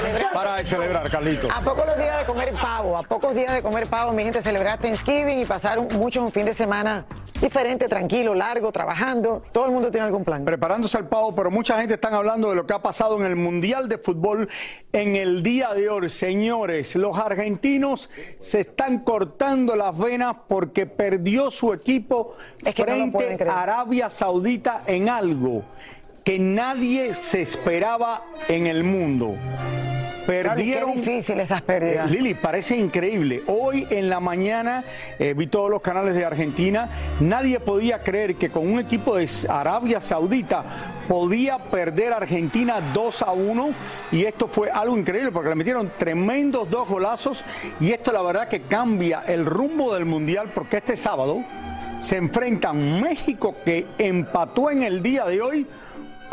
Celebrar. Para de celebrar, Carlito. A pocos los días de comer pavo, a pocos días de comer pavo, mi gente, celebrar Thanksgiving y pasar un- mucho un fin de semana diferente, tranquilo, largo, trabajando. Todo el mundo tiene algún plan. Preparándose al pavo, pero mucha gente está hablando de lo que ha pasado en el Mundial de Fútbol en el día de hoy. Señores, los argentinos se están cortando las venas porque perdió su equipo Es que frente a Arabia Saudita en algo que nadie se esperaba en el mundo. Perdieron Qué difícil esas pérdidas. Eh, Lili, parece increíble. Hoy en la mañana eh, vi todos los canales de Argentina. Nadie podía creer que con un equipo de Arabia Saudita podía perder Argentina 2 a 1. Y esto fue algo increíble porque le metieron tremendos dos golazos. Y esto la verdad que cambia el rumbo del Mundial porque este sábado se enfrentan México que empató en el día de hoy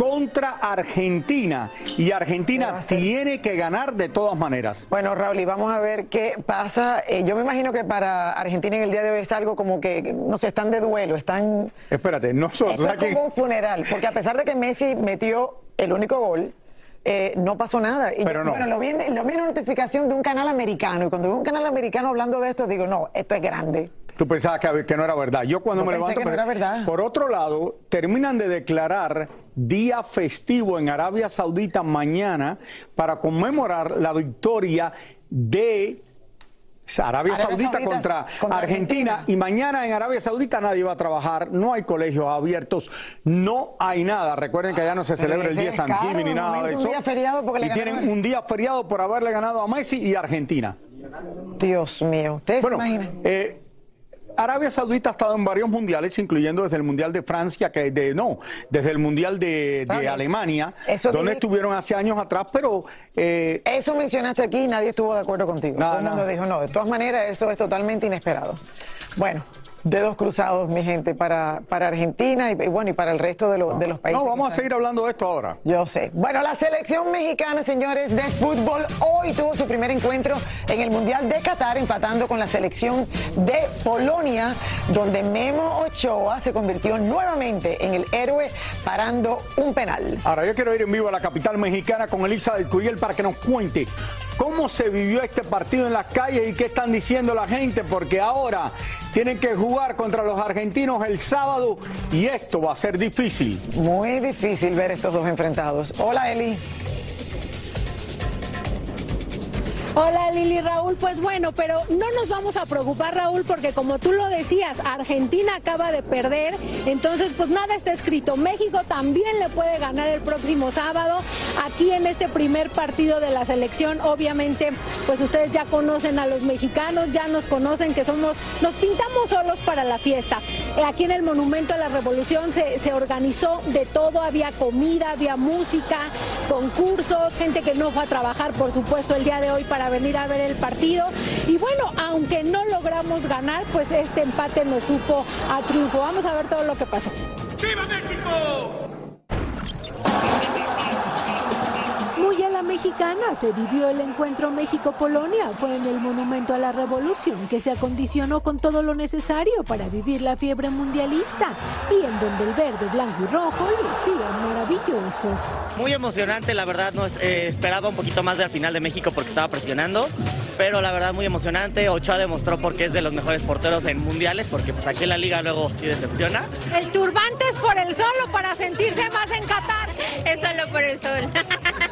contra Argentina. Y Argentina tiene que ganar de todas maneras. Bueno, Raúl, y vamos a ver qué pasa. Eh, yo me imagino que para Argentina en el día de hoy es algo como que, no sé, están de duelo, están... Espérate, nosotros Esto es aquí. como un funeral, porque a pesar de que Messi metió el único gol, eh, no pasó nada. Y Pero yo, no. Bueno, lo vi, en, lo vi en una notificación de un canal americano, y cuando veo un canal americano hablando de esto, digo, no, esto es grande. Tú pensabas que, que no era verdad. Yo cuando Yo me levanto. que no era verdad. Por otro lado, terminan de declarar día festivo en Arabia Saudita mañana para conmemorar la victoria de. Arabia, Arabia Saudita, Saudita contra, contra Argentina. Argentina. y mañana en Arabia Saudita nadie va a trabajar, no hay colegios abiertos, no hay nada. Recuerden que allá no se Pero celebra el día Thanksgiving ni nada de eso. y tienen un día feriado por haberle ganado a Messi y Argentina. Dios mío, ¿ustedes Bueno, se imaginan? eh, Arabia Saudita ha estado en varios mundiales, incluyendo desde el Mundial de Francia, que de no, desde el Mundial de, de. Alemania, Eso donde estuvieron hace años atrás, pero eh, Eso mencionaste aquí y nadie estuvo de acuerdo contigo. Todo el mundo dijo, no, de todas maneras, eso es totalmente inesperado. Bueno, dedos cruzados, mi gente, para, para Argentina y, y bueno, y para el resto de, lo- de los países. no, vamos a seguir hablando de esto ahora. Yo sé. Bueno, la selección mexicana, señores, de fútbol hoy tuvo su primer encuentro en el Mundial de Qatar, empatando con la selección de Polonia, donde Memo Ochoa se convirtió nuevamente en el héroe parando un penal. Ahora yo quiero ir en vivo a la capital mexicana con Elisa del Curiel para que nos cuente cómo se vivió este partido en las calles y qué están diciendo la gente, porque ahora tienen que jugar contra los argentinos el sábado y esto va a ser difícil. Muy difícil ver estos dos enfrentados. Hola Eli. Hola Lili Raúl, pues bueno, pero no nos vamos a preocupar Raúl porque como tú lo decías, Argentina acaba de perder, entonces pues nada está escrito. México también le puede ganar el próximo sábado aquí en este primer partido de la selección. Obviamente, pues ustedes ya conocen a los mexicanos, ya nos conocen que somos, nos pintamos solos para la fiesta. Eh, aquí en el Monumento a la Revolución se, se organizó de todo, había comida, había música, concursos, gente que no fue a trabajar, por supuesto, el día de hoy para para venir a ver el partido. Y bueno, aunque no logramos ganar, pues este empate nos supo a triunfo. Vamos a ver todo lo que pasó. ¡Viva México! Mexicana se vivió el encuentro México-Polonia. Fue en el Monumento a la Revolución que se acondicionó con todo lo necesario para vivir la fiebre mundialista y en donde el verde, blanco y rojo lucían maravillosos. Muy emocionante, la verdad, no eh, esperaba un poquito más del final de México porque estaba presionando, pero la verdad muy emocionante. Ochoa demostró porque es de los mejores porteros en mundiales, porque pues aquí en la liga luego sí decepciona. El turbante es por el sol o para sentirse más en Qatar. Es solo por el sol.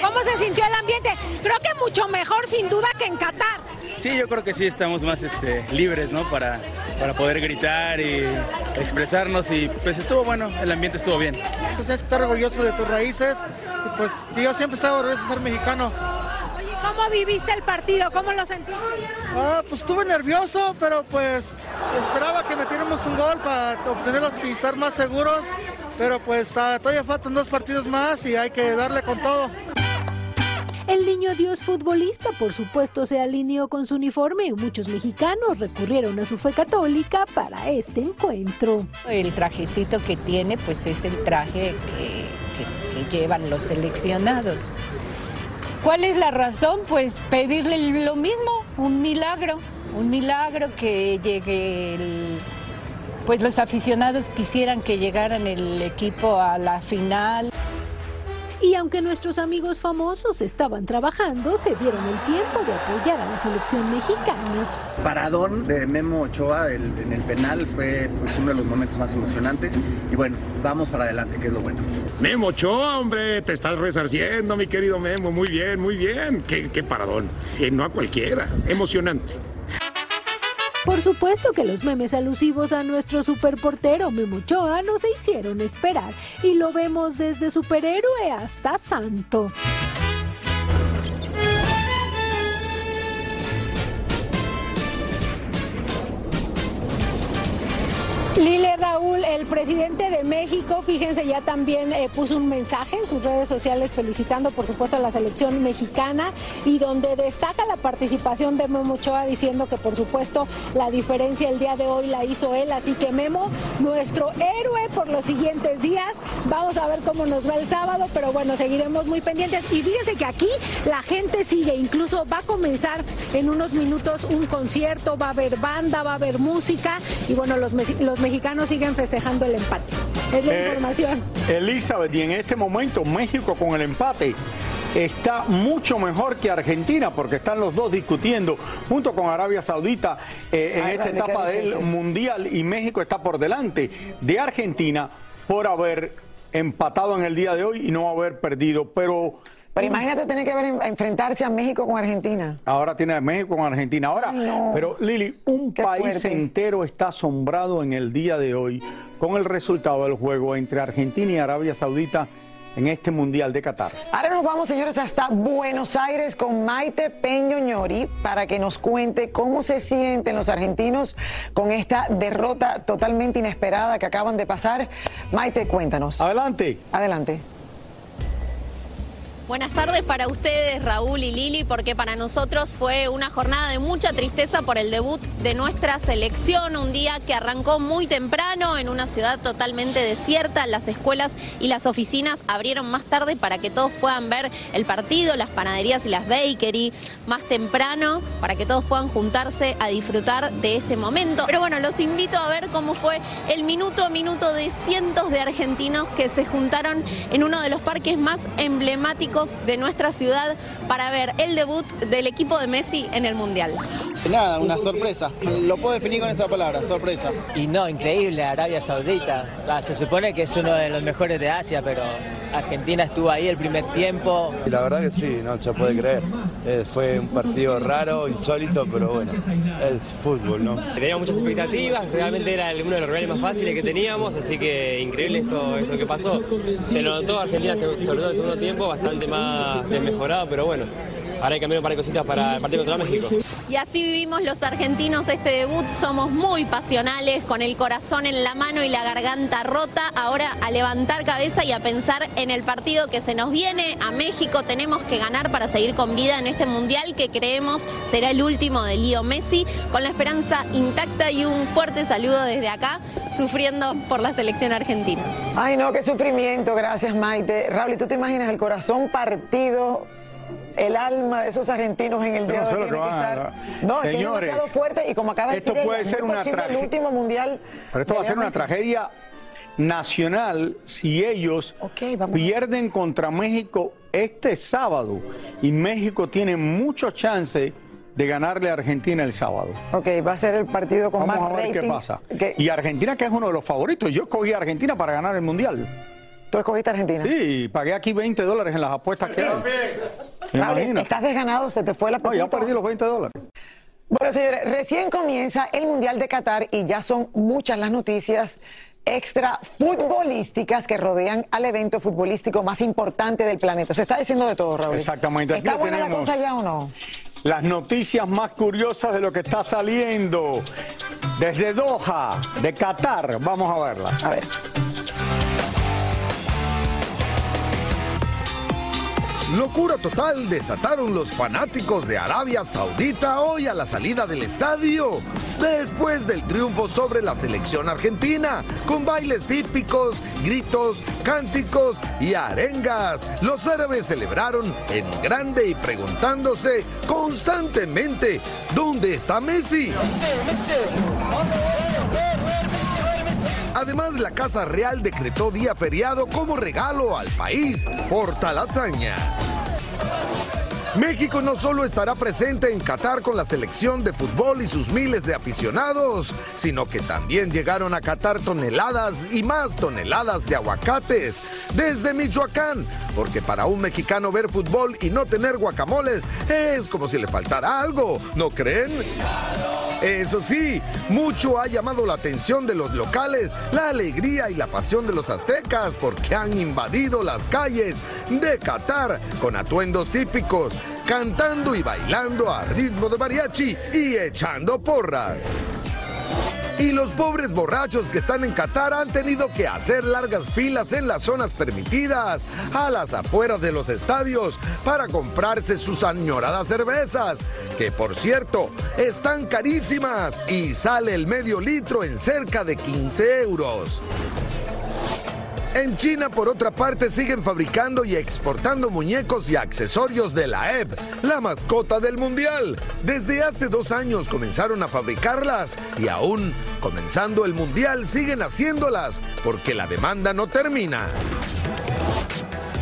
¿Cómo se sintió el ambiente? Creo que mucho mejor sin duda que en Qatar. Sí, yo creo que sí estamos más este, libres, ¿no? Para, para poder gritar y expresarnos y pues estuvo bueno, el ambiente estuvo bien. Pues es estar orgulloso de tus raíces y pues yo siempre he estado orgulloso de ser mexicano. Oye, ¿cómo viviste el partido? ¿Cómo lo sentiste? Ah, pues estuve nervioso, pero pues esperaba que metiéramos un gol para obtenerlos y estar más seguros, pero pues ah, todavía faltan dos partidos más y hay que darle con todo. El niño Dios futbolista, por supuesto, se alineó con su uniforme y muchos mexicanos recurrieron a su fe católica para este encuentro. El trajecito que tiene, pues es el traje que, llevan los seleccionados. ¿Cuál es la razón? Pues pedirle lo mismo, un milagro, un milagro que llegue pues los aficionados quisieran que llegaran el equipo a la final. Y aunque nuestros amigos famosos estaban trabajando, se dieron el tiempo de apoyar a la selección mexicana. Paradón de Memo Ochoa en el penal fue pues, uno de los momentos más emocionantes. Y bueno, vamos para adelante, que es lo bueno. Memo Ochoa, hombre, te estás resarciendo, mi querido Memo. Muy bien, muy bien. Qué, qué paradón. Y no a cualquiera. Emocionante. Por supuesto que los memes alusivos a nuestro superportero Memochoa no se hicieron esperar y lo vemos desde superhéroe hasta santo. Lile el presidente de México, fíjense, ya también eh, puso un mensaje en sus redes sociales felicitando, por supuesto, a la selección mexicana y donde destaca la participación de Memo Ochoa diciendo que, por supuesto, la diferencia el día de hoy la hizo él. Así que Memo, nuestro héroe por los siguientes días. Vamos a ver cómo nos va el sábado, pero bueno, seguiremos muy pendientes. Y fíjense que aquí la gente sigue, incluso va a comenzar en unos minutos un concierto, va a haber banda, va a haber música y bueno, los, los mexicanos siguen festejando el empate. Es la Eh, información. Elizabeth, y en este momento México con el empate está mucho mejor que Argentina porque están los dos discutiendo junto con Arabia Saudita eh, en Ay, esta etapa del. Mundial y México está por delante de Argentina por haber empatado en el día de hoy y no haber perdido, pero... Pero imagínate tener que ver, enfrentarse a México con Argentina. Ahora tiene a México con Argentina. Ahora, no. pero Lili, un Qué país fuerte. entero está asombrado en el día de hoy con el resultado del juego entre Argentina y Arabia Saudita en este Mundial de Qatar. Ahora nos vamos, señores, hasta Buenos Aires con Maite Peño Ñori para que nos cuente cómo se sienten los argentinos con esta derrota totalmente inesperada que acaban de pasar. Maite, cuéntanos. Adelante. Adelante. Buenas tardes para ustedes, Raúl y Lili, porque para nosotros fue una jornada de mucha tristeza por el debut de nuestra selección, un día que arrancó muy temprano en una ciudad totalmente desierta, las escuelas y las oficinas abrieron más tarde para que todos puedan ver el partido, las panaderías y las bakery más temprano, para que todos puedan juntarse a disfrutar de este momento. Pero bueno, los invito a ver cómo fue el minuto a minuto de cientos de argentinos que se juntaron en uno de los parques más emblemáticos fanáticos de nuestra ciudad para ver el debut del equipo de Messi en el Mundial. Nada, una sorpresa. Lo puedo definir con esa palabra, sorpresa. Y no, increíble, Arabia Saudita. Ah, se supone que es uno de los mejores de Asia, pero Argentina estuvo ahí el primer tiempo. La verdad que sí, no se puede creer. Eh, fue un partido raro, insólito, pero bueno, es fútbol, ¿no? Teníamos muchas expectativas, realmente era uno de los rivales más fáciles que teníamos, así que increíble esto, esto que pasó. Se lo notó Argentina, sobre todo en el segundo tiempo, bastante más desmejorado, pero bueno, ahora hay que cambiar un par de cositas para el partido contra México. Y así vivimos los argentinos este debut, somos muy pasionales, con el corazón en la mano y la garganta rota. Ahora a levantar cabeza y a pensar en el partido que se nos viene a México. Tenemos que ganar para seguir con vida en este mundial que creemos será el último de Lío Messi, con la esperanza intacta y un fuerte saludo desde acá, sufriendo por la selección argentina. Ay, no, qué sufrimiento, gracias Maite. Raúl, ¿y tú te imaginas el corazón partido? El alma de esos argentinos en el día no de hoy lo que tiene que van a- estar- No, es que es Señores, demasiado fuerte y como acaba de esto decir puede ella, ser una posible el tragedia. último mundial. Pero esto va a ser una Messi. tragedia nacional si ellos pierden contra México este sábado. Y México tiene mucho chance de ganarle a Argentina el sábado. Ok, va a ser el partido con Vamos más a ver qué pasa. Y Argentina, que es uno de los favoritos. Yo escogí a Argentina para ganar el Mundial. ¿Tú escogiste a Argentina? Sí, pagué aquí 20 dólares en las apuestas que Imagínate. estás desganado, se te fue la No, ya perdí los 20 dólares. Bueno, señores, recién comienza el Mundial de Qatar y ya son muchas las noticias extra futbolísticas que rodean al evento futbolístico más importante del planeta. Se está diciendo de todo, Raúl. Exactamente. Aquí ¿Está buena la cosa ya o no? Las noticias más curiosas de lo que está saliendo desde Doha, de Qatar. Vamos a verla. A ver. Locura total desataron los fanáticos de Arabia Saudita hoy a la salida del estadio, después del triunfo sobre la selección argentina, con bailes típicos, gritos, cánticos y arengas. Los árabes celebraron en grande y preguntándose constantemente, ¿dónde está Messi? Además, la Casa Real decretó día feriado como regalo al país por tal. México no solo estará presente en Qatar con la selección de fútbol y sus miles de aficionados, sino que también llegaron a Qatar toneladas y más toneladas de aguacates desde Michoacán, porque para un mexicano ver fútbol y no tener guacamoles es como si le faltara algo, ¿no creen? Eso sí, mucho ha llamado la atención de los locales, la alegría y la pasión de los aztecas porque han invadido las calles de Qatar con atuendos típicos, cantando y bailando a ritmo de mariachi y echando porras. Y los pobres borrachos que están en Qatar han tenido que hacer largas filas en las zonas permitidas, a las afueras de los estadios, para comprarse sus añoradas cervezas, que por cierto están carísimas y sale el medio litro en cerca de 15 euros. En China, por otra parte, siguen fabricando y exportando muñecos y accesorios de la EP, la mascota del Mundial. Desde hace dos años comenzaron a fabricarlas y aún comenzando el Mundial siguen haciéndolas porque la demanda no termina.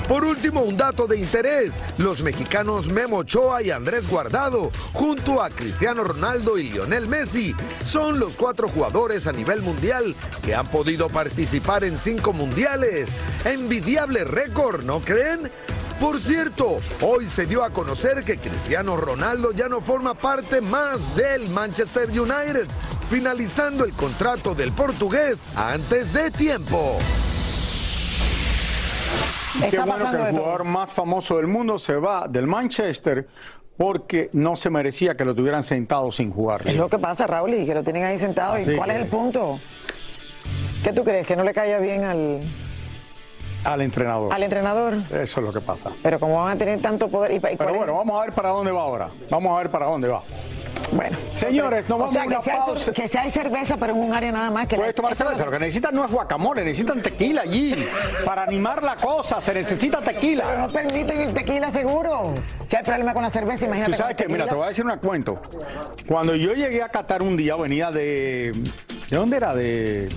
Por último, un dato de interés. Los mexicanos Memo Ochoa y Andrés Guardado, junto a Cristiano Ronaldo y Lionel Messi, son los cuatro jugadores a nivel mundial que han podido participar en cinco mundiales. Envidiable récord, ¿no creen? Por cierto, hoy se dio a conocer que Cristiano Ronaldo ya no forma parte más del Manchester United, finalizando el contrato del portugués antes de tiempo. Qué bueno que el todo. jugador más famoso del mundo se va del Manchester porque no se merecía que lo tuvieran sentado sin jugar. Es lo que pasa, Raúl, y que lo tienen ahí sentado. Así ¿Y cuál que- es el punto? ¿Qué tú crees? ¿Que no le caía bien al, Al entrenador. al entrenador? Eso es lo que pasa. Pero como van a tener tanto poder... ¿y, pa- y cuál Pero bueno, vamos a ver para dónde va ahora. Vamos a ver para dónde va. Bueno. Señores, nos o vamos sea, a una que pausa. que si hay cerveza, pero en un área nada más que... Puedes tomar cerveza. Lo que necesitan no es guacamole, necesitan tequila allí. Para animar la cosa, se necesita Pero tequila. no permiten el tequila seguro. Si hay problema con la cerveza, imagínate. Tú sabes que, mira, te voy a decir un cuento. Cuando yo llegué a Qatar un día, venía de. ¿De dónde era? De,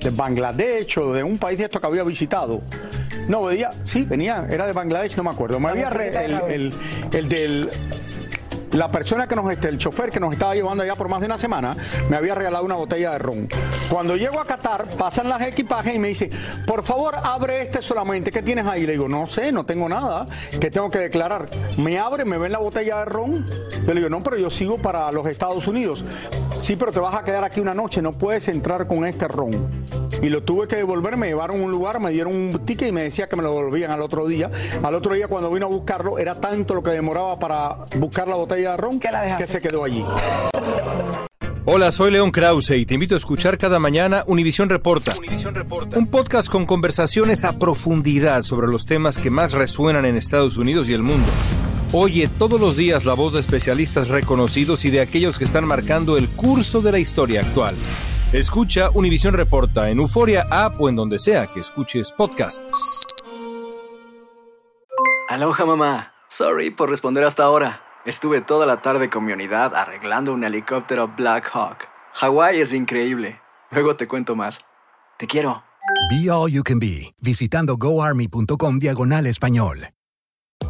de Bangladesh o de un país de estos que había visitado. No, venía, sí, venía, era de Bangladesh, no me acuerdo. Me había re- el, el- el del la persona que nos este, el chofer que nos estaba llevando allá por más de una semana, me había regalado una botella de ron. Cuando llego a Qatar, pasan las equipajes y me dice, por favor, abre este solamente. ¿Qué tienes ahí? Le digo, no sé, no tengo nada. ¿Qué tengo que declarar? Me abre, me ven la botella de ron. Yo le digo, no, pero yo sigo para los Estados Unidos. Sí, pero te vas a quedar aquí una noche, no puedes entrar con este ron. Y lo tuve que devolver, me llevaron a un lugar, me dieron un ticket y me decía que me lo devolvían al otro día. Al otro día cuando vino a buscarlo, era tanto lo que demoraba para buscar la botella de ron que se quedó allí. Hola, soy León Krause y te invito a escuchar cada mañana Univisión Reporta. Un podcast con conversaciones a profundidad sobre los temas que más resuenan en Estados Unidos y el mundo. Oye todos los días la voz de especialistas reconocidos y de aquellos que están marcando el curso de la historia actual. Escucha Univisión Reporta en Euforia App o en donde sea que escuches podcasts. Aloha mamá. Sorry por responder hasta ahora. Estuve toda la tarde con mi unidad arreglando un helicóptero Black Hawk. Hawái es increíble. Luego te cuento más. Te quiero. Be All You Can Be, visitando goarmy.com diagonal español.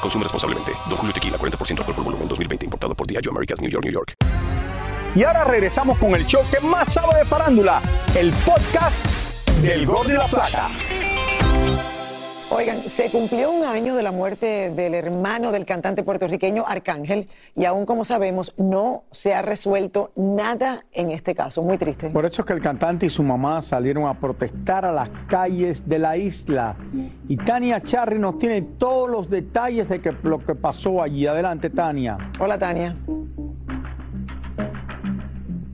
Consume responsablemente. Don Julio Tequila, 40% alcohol por volumen, 2020. Importado por Diageo Americas, New York, New York. Y ahora regresamos con el show que más sabe de farándula, el podcast del Gol de la Plata. Oigan, se cumplió un año de la muerte del hermano del cantante puertorriqueño Arcángel y aún como sabemos no se ha resuelto nada en este caso. Muy triste. Por eso es que el cantante y su mamá salieron a protestar a las calles de la isla. Y Tania Charry nos tiene todos los detalles de que, lo que pasó allí. Adelante, Tania. Hola, Tania.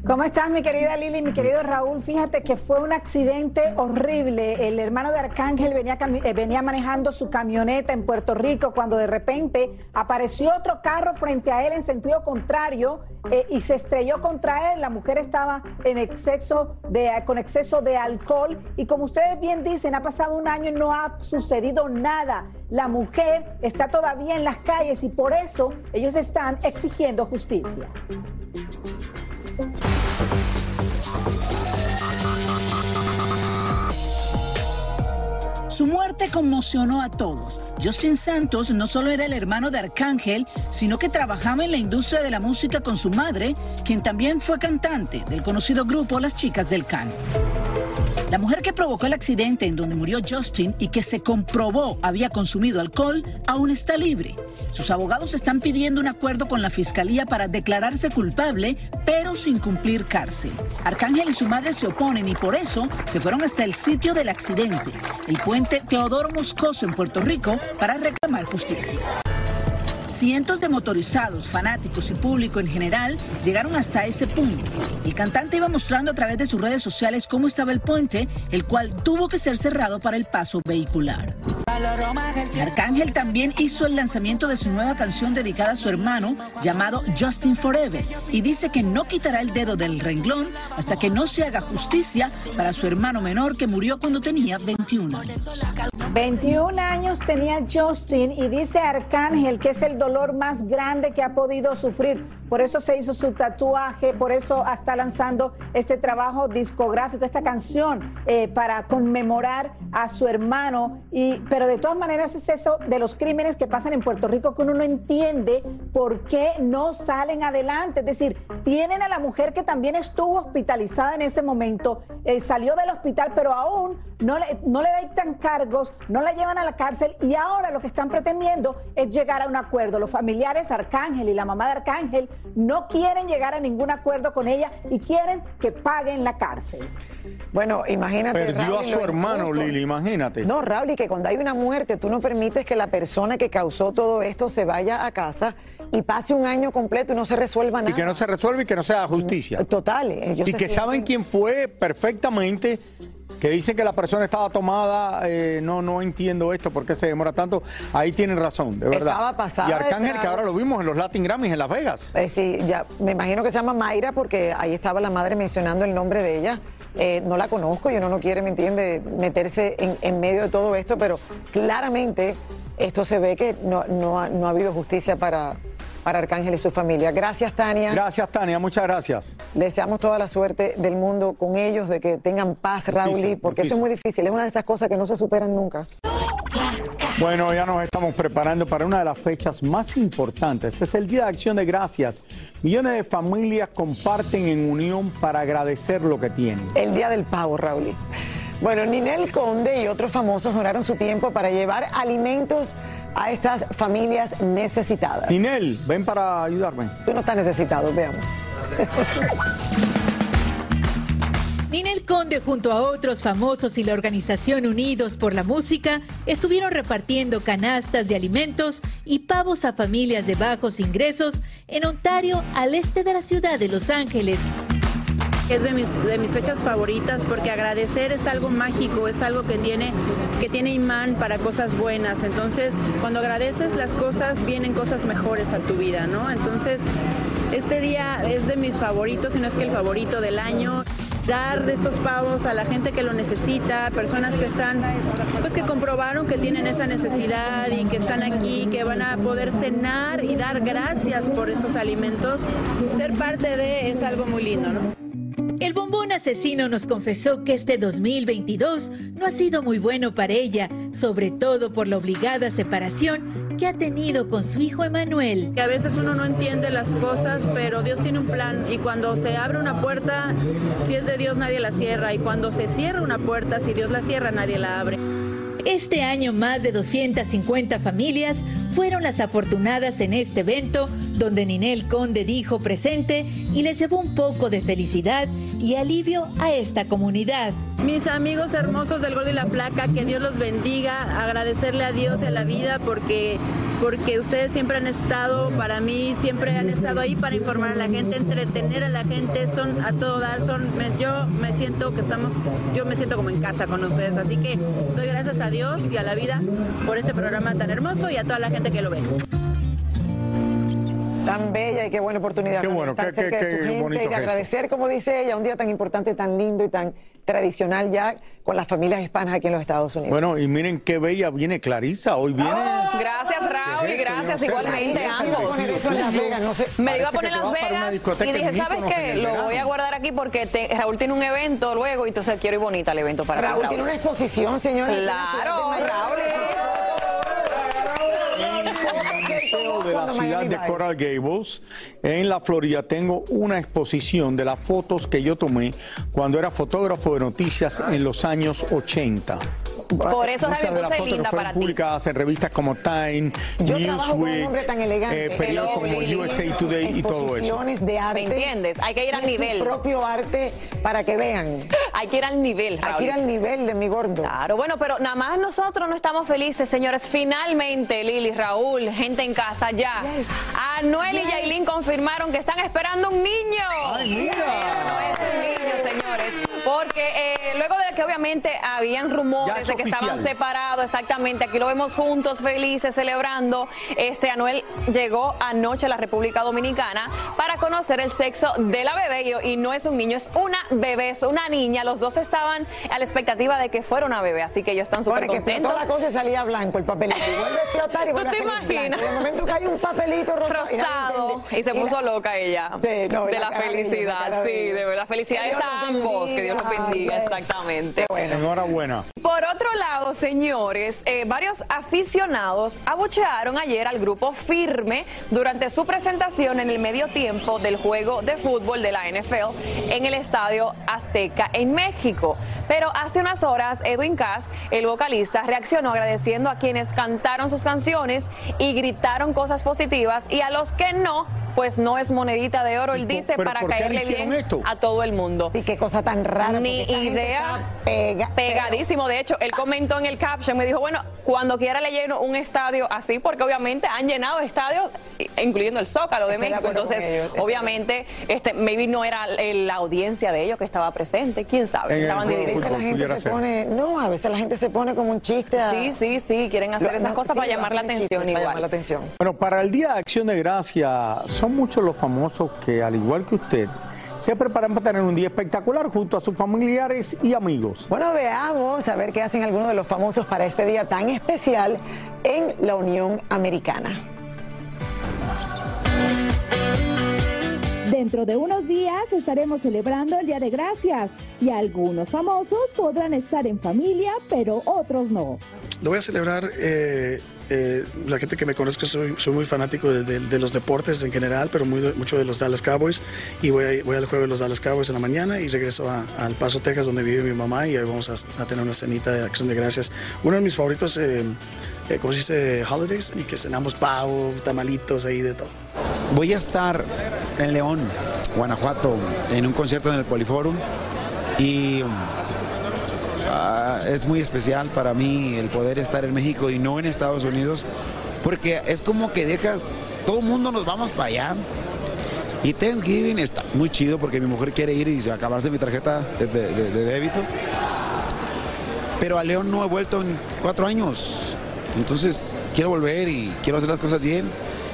¿Cómo estás, mi querida Lili, mi querido Raúl? Fíjate que fue un accidente horrible. El hermano de Arcángel venía, eh, manejando su camioneta en Puerto Rico cuando de repente apareció otro carro frente a él en sentido contrario eh, y se estrelló contra él. La mujer estaba en exceso de, con exceso de alcohol y como ustedes bien dicen, ha pasado un año y no ha sucedido nada. La mujer está todavía en las calles y por eso ellos están exigiendo justicia. Su muerte conmocionó a todos. Justin Santos no solo era el hermano de Arcángel, sino que trabajaba en la industria de la música con su madre, quien también fue cantante del conocido grupo Las Chicas del Can. La mujer que provocó el accidente en donde murió Justin y que se comprobó había consumido alcohol aún está libre. Sus abogados están pidiendo un acuerdo con la fiscalía para declararse culpable, pero sin cumplir cárcel. Arcángel y su madre se oponen y por eso se fueron hasta el sitio del accidente, el puente Teodoro Moscoso en Puerto Rico, para reclamar justicia. Cientos de motorizados, fanáticos y público en general llegaron hasta ese punto. El cantante iba mostrando a través de sus redes sociales cómo estaba el puente, el cual tuvo que ser cerrado para el paso vehicular. Arcángel también hizo el lanzamiento de su nueva canción dedicada a su hermano, llamado Justin Forever, y dice que no quitará el dedo del renglón hasta que no se haga justicia para su hermano menor que murió cuando tenía 21 años. 21 años tenía Justin y dice Arcángel que es el dolor más grande que ha podido sufrir. Por eso se hizo su tatuaje, por eso está lanzando este trabajo discográfico, esta canción eh, para conmemorar a su hermano. Y, pero de todas maneras es eso de los crímenes que pasan en Puerto Rico que uno no entiende por qué no salen adelante. Es decir, tienen a la mujer que también estuvo hospitalizada en ese momento, eh, salió del hospital, pero aún no le, no le dictan cargos, no la llevan a la cárcel y ahora lo que están pretendiendo es llegar a un acuerdo. Los familiares Arcángel y la mamá de Arcángel no quieren llegar a ningún acuerdo con ella y quieren que paguen la cárcel. Bueno, imagínate. Perdió Raúl, a su hermano, injusto. Lili, imagínate. No, Raúl, y que cuando hay una muerte, tú no permites que la persona que causó todo esto se vaya a casa y pase un año completo y no se resuelva nada. Y que no se resuelve y que no se haga justicia. Total. ellos Y se que sienten- saben quién fue perfectamente, que dicen que la persona estaba tomada, eh, no, no entiendo esto, por qué se demora tanto. Ahí tienen razón, de verdad. Estaba pasada y Arcángel, que ahora lo vimos en los Latin Grammys en Las Vegas. Eh, sí, ya, me imagino que se llama Mayra porque ahí estaba la madre mencionando el nombre de ella. Eh, no la conozco y uno no quiere, ¿me entiende?, meterse en, en medio de todo esto, pero claramente esto se ve que no, no ha, no ha habido justicia para, para Arcángel y su familia. Gracias, Tania. Gracias, Tania, muchas gracias. Les deseamos toda la suerte del mundo con ellos, de que tengan paz, Raúl, Difícil, porque eso es muy difícil. Es una de esas cosas que no se superan nunca. Bueno, ya nos estamos preparando para una de las fechas más importantes. Es el Día de Acción de Gracias. Millones de familias comparten en unión para agradecer lo que tienen. El Día del Pavo, Raúl. Bueno, Ninel Conde y otros famosos donaron su tiempo para llevar alimentos a estas familias necesitadas. Ninel, ven para ayudarme. Tú no estás necesitado, veamos. Conde junto a otros famosos y la organización Unidos por la Música estuvieron repartiendo canastas de alimentos y pavos a familias de bajos ingresos en Ontario, al este de la ciudad de Los Ángeles. Es de mis, de mis fechas favoritas porque agradecer es algo mágico, es algo que tiene, que tiene imán para cosas buenas. Entonces, cuando agradeces las cosas, vienen cosas mejores a tu vida, ¿no? Entonces, este día es de mis favoritos, si no es que el favorito del año. Dar estos pavos a la gente que lo necesita, personas que están, pues que comprobaron que tienen esa necesidad y que están aquí, que van a poder cenar y dar gracias por esos alimentos. Ser parte de es algo muy lindo, ¿no? El bombón asesino nos confesó que este 2022 no ha sido muy bueno para ella, sobre todo por la obligada separación que ha tenido con su hijo Emanuel. Que a veces uno no entiende las cosas, pero Dios tiene un plan y cuando se abre una puerta, si es de Dios nadie la cierra y cuando se cierra una puerta, si Dios la cierra nadie la abre. Este año más de 250 familias fueron las afortunadas en este evento donde Ninel Conde dijo presente y les llevó un poco de felicidad y alivio a esta comunidad. Mis amigos hermosos del Gordo y la Placa, que Dios los bendiga, agradecerle a Dios y a la vida porque, porque ustedes siempre han estado, para mí, siempre han estado ahí para informar a la gente, entretener a la gente, son a todo dar, son, me- yo me siento que estamos, yo me siento como en casa con ustedes, así que doy gracias a Dios y a la vida por este programa tan hermoso y a toda la gente que lo ve. Tan bella y qué buena oportunidad Qué de bueno, estar qué- cerca qué- de su qué gente bonito y de gesto. agradecer, como dice ella, un día tan importante, tan lindo y tan tradicional ya con las familias hispanas aquí en los Estados Unidos. Bueno, y miren qué bella viene Clarisa. Hoy viene. Gracias, Raúl, y gracias no igualmente a ambos. poner eso en Las Vegas, no sé, Me iba a poner Las Vegas y dije, ¿sabes qué? Lo voy a guardar aquí porque te- Raúl tiene un evento luego y entonces quiero ir bonita al evento para Raúl ti, tiene una exposición, señores. Claro, Raúl. De la ciudad de Coral Gables, en la Florida, tengo una exposición de las fotos que yo tomé cuando era fotógrafo de noticias en los años 80. Por eso, Muchas Javi, de las puse fotos linda para ti. publicadas en revistas como Time, Yo trabajo con un Newsweek, hombre tan elegante. eh, periódicos como. USA Today y todo eso. De arte. ¿Me entiendes? Hay que ir al su nivel. propio arte para que vean. Hay que ir al nivel, Hay Raúl. que ir al nivel de mi gordo. Claro, bueno, pero nada más nosotros no estamos felices, señores. Finalmente, Lili, Raúl, gente en casa ya. Anuel y Yailin confirmaron que están esperando un niño. Ay, obviamente habían rumores de que estaban separados, exactamente. Aquí lo vemos juntos, felices, celebrando. Este Anuel llegó anoche a la República Dominicana para conocer el sexo de la bebé y, y no es un niño, es una bebé, es una niña. Los dos estaban a la expectativa de que fuera una bebé, así que ellos están súper contentos. toda la cosa salía blanco el papelito. Y vuelve a explotar y ¿Tú vuelve te a imaginas? De momento cae un papelito rosado. y Rosado entiende. y se puso loca ella Sí, no, de la la felicidad, sí, de verdad, felicidades a ambos, que Dios los bendiga. bendiga, Ay, exactamente. Enhorabuena. Por otro lado, señores, eh, varios aficionados abuchearon ayer al grupo Firme durante su presentación en el medio tiempo del juego de fútbol de la NFL en el Estadio Azteca en México. Pero hace unas horas, Edwin Cass, el vocalista, reaccionó agradeciendo a quienes cantaron sus canciones y gritaron cosas positivas y a los que no, pues no es monedita de oro, él dice, para caerle bien esto? a todo el mundo. Y qué cosa tan rara. Ni idea. Pega- Pegadísimo. De hecho, él comentó en el caption, me dijo, bueno, cuando quiera le lleno un estadio así, porque obviamente han llenado estadios, incluyendo el Zócalo de Estoy México. Entonces, ellos, obviamente, este, maybe no era la audiencia de ellos que estaba presente, quién sabe. Estaban divididos. La gente se ser. pone- no, a veces la gente se pone como un chiste. a- Sí, sí, sí, quieren hacer Lo- esas no, cosas sí, para llamar la atención chiste, para igual. llamar la atención. Bueno, para el Día de Acción de Gracia, son muchos los famosos que, al igual que usted, se preparan para tener un día espectacular junto a sus familiares y amigos. Bueno, veamos a ver qué hacen algunos de los famosos para este día tan especial en la Unión Americana. Dentro de unos días estaremos celebrando el Día de Gracias y algunos famosos podrán estar en familia, pero otros no. Lo voy a celebrar, eh, eh, la gente que me conozca, soy, soy muy fanático de, de- de los deportes en general, pero muy, mucho de los Dallas Cowboys. Y voy, a- voy al juego de los Dallas Cowboys en la mañana y regreso a, a El Paso, Texas, donde vive mi mamá, y ahí vamos a, a tener una cenita de acción de gracias. Uno de mis favoritos, eh, eh, ¿cómo se dice? Holidays, y que cenamos pavo, tamalitos ahí de todo. Voy a estar en León, Guanajuato, en un concierto en el Poliforum y ah, es muy especial para mí el poder estar en México y no en Estados Unidos porque es como que dejas, todo el mundo nos vamos para allá. Y Thanksgiving está muy chido porque mi mujer quiere ir y acabarse mi tarjeta de débito. Pero a León no he vuelto en cuatro años. Entonces quiero volver y quiero hacer las cosas bien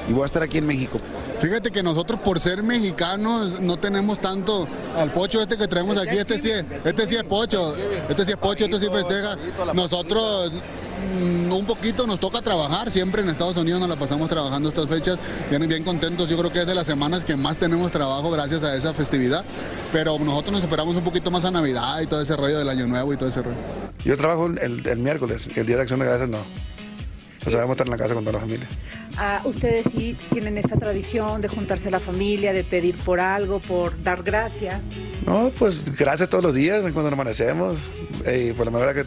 y voy a estar aquí en México. Fíjate que nosotros por ser mexicanos no tenemos tanto al pocho este que traemos aquí, este sí, es- este sí es pocho, este sí es pocho, este sí festeja. Nosotros mm, un poquito nos toca trabajar, siempre en Estados Unidos nos la pasamos trabajando estas fechas, bien, bien contentos, yo creo que es de las semanas que más tenemos trabajo gracias a esa festividad, pero nosotros nos esperamos un poquito más a Navidad y todo ese rollo del Año Nuevo y todo ese rollo. Yo trabajo el, el miércoles, el día de acción de gracias no. O sea, vamos a estar en la casa con toda la familia. Ah, ustedes sí tienen esta tradición de juntarse la familia, de pedir por algo, por dar gracias. No, pues gracias todos los días cuando nos amanecemos. Y por la manera que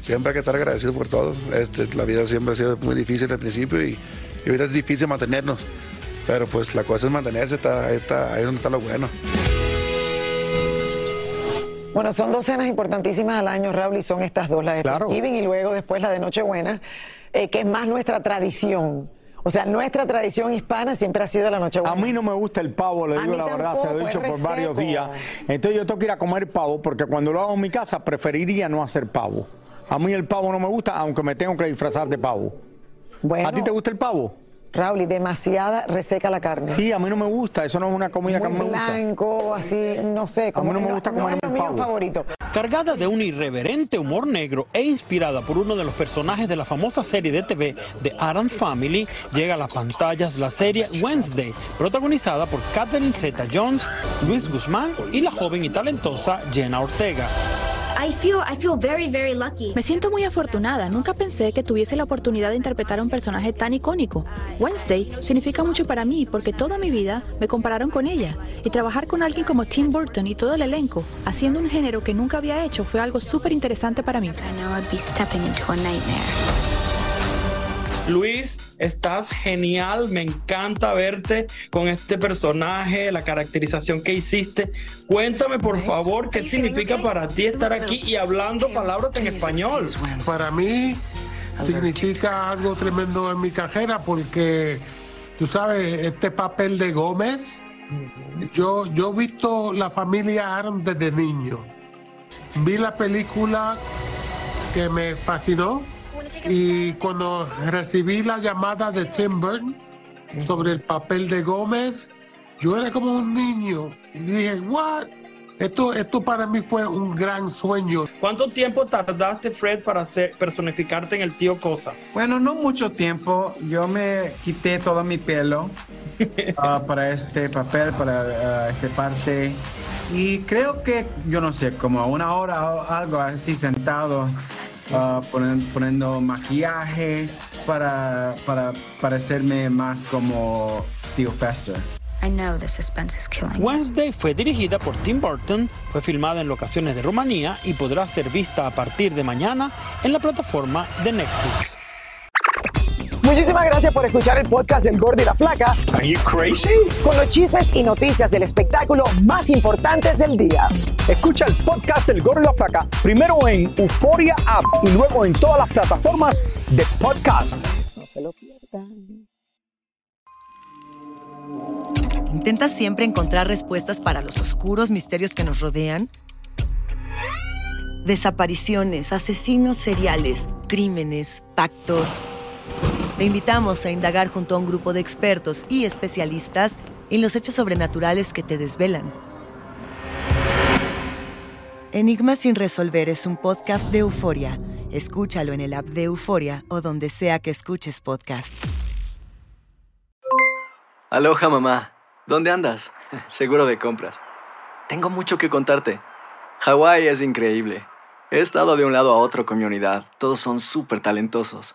siempre hay que estar agradecido por todo. Este, la vida siempre ha sido muy difícil al principio y, y ahorita es difícil mantenernos. Pero pues la cosa es mantenerse, está, ahí, está, ahí es donde está lo bueno. Bueno, son dos cenas importantísimas al año, Raúl, y son estas dos, la de Thanksgiving y luego después la de Nochebuena, eh, que es más nuestra tradición. O sea, nuestra tradición hispana siempre ha sido la Nochebuena. A mí no me gusta el pavo, le digo la verdad, se lo he dicho es por varios días. Entonces yo tengo que ir a comer pavo porque cuando lo hago en mi casa preferiría no hacer pavo. A mí el pavo no me gusta, aunque me tengo que disfrazar de pavo. ¿A ti te gusta el pavo? Raúl, y demasiada reseca la carne. Sí, a mí no me gusta, eso no es una comida que a mí me gusta. blanco, así, no sé. A mí no me gusta no comerme es lo el pavo. favorito. Cargada de un irreverente humor negro e inspirada por uno de los personajes de la famosa serie de TV de Adam's Family, llega a las pantallas la serie Wednesday, protagonizada por Catherine Zeta-Jones, Luis Guzmán y la joven y talentosa Jenna Ortega. I feel I feel very very lucky. Me siento muy afortunada. Nunca pensé que tuviese la oportunidad de interpretar a un personaje tan icónico. Wednesday significa mucho para mí porque toda mi vida me compararon con ella. Y trabajar con alguien como Tim Burton y todo el elenco, haciendo un género que nunca había hecho, fue algo súper interesante para mí. I know I'd be stepping into a nightmare. Luis, estás genial, me encanta verte con este personaje, la caracterización que hiciste. Cuéntame por favor qué significa para ti estar aquí y hablando palabras en español. Para mí significa algo tremendo en mi carrera porque, tú sabes, este papel de Gómez, yo, yo he visto la familia Aaron desde niño. Vi la película que me fascinó y cuando recibí la llamada de Tim Burton sobre el papel de Gómez, yo era como un niño. Y dije, what? Esto, esto para mí fue un gran sueño. ¿Cuánto tiempo tardaste, Fred, para hacer, personificarte en el tío Cosa? Bueno, no mucho tiempo. Yo me quité todo mi pelo ah, para este papel, para ah, esta parte. Y creo que, yo no sé, como una hora o algo así sentado, ponen- poniendo maquillaje para, para parecerme más como tío Fester. I know the suspense is killing. Wednesday fue dirigida por Tim Burton, fue filmada en locaciones de Rumanía y podrá ser vista a partir de mañana en la plataforma de Netflix. Muchísimas gracias por escuchar el podcast del Gordo y la Flaca. Are you crazy? Con los chismes y noticias del espectáculo más importantes del día. Escucha el podcast del Gordo y la Flaca primero en Euforia App y luego en todas las plataformas de podcast. No se lo pierdan. ¿Intentas siempre encontrar respuestas para los oscuros misterios que nos rodean? Desapariciones, asesinos seriales, crímenes, pactos. Te invitamos a indagar junto a un grupo de expertos y especialistas en los hechos sobrenaturales que te desvelan. Enigma sin resolver es un podcast de euforia. Escúchalo en el app de Euforia o donde sea que escuches podcast. Aloha mamá, ¿dónde andas? Seguro de compras. Tengo mucho que contarte. Hawái es increíble. He estado de un lado a otro con mi unidad. Todos son súper talentosos.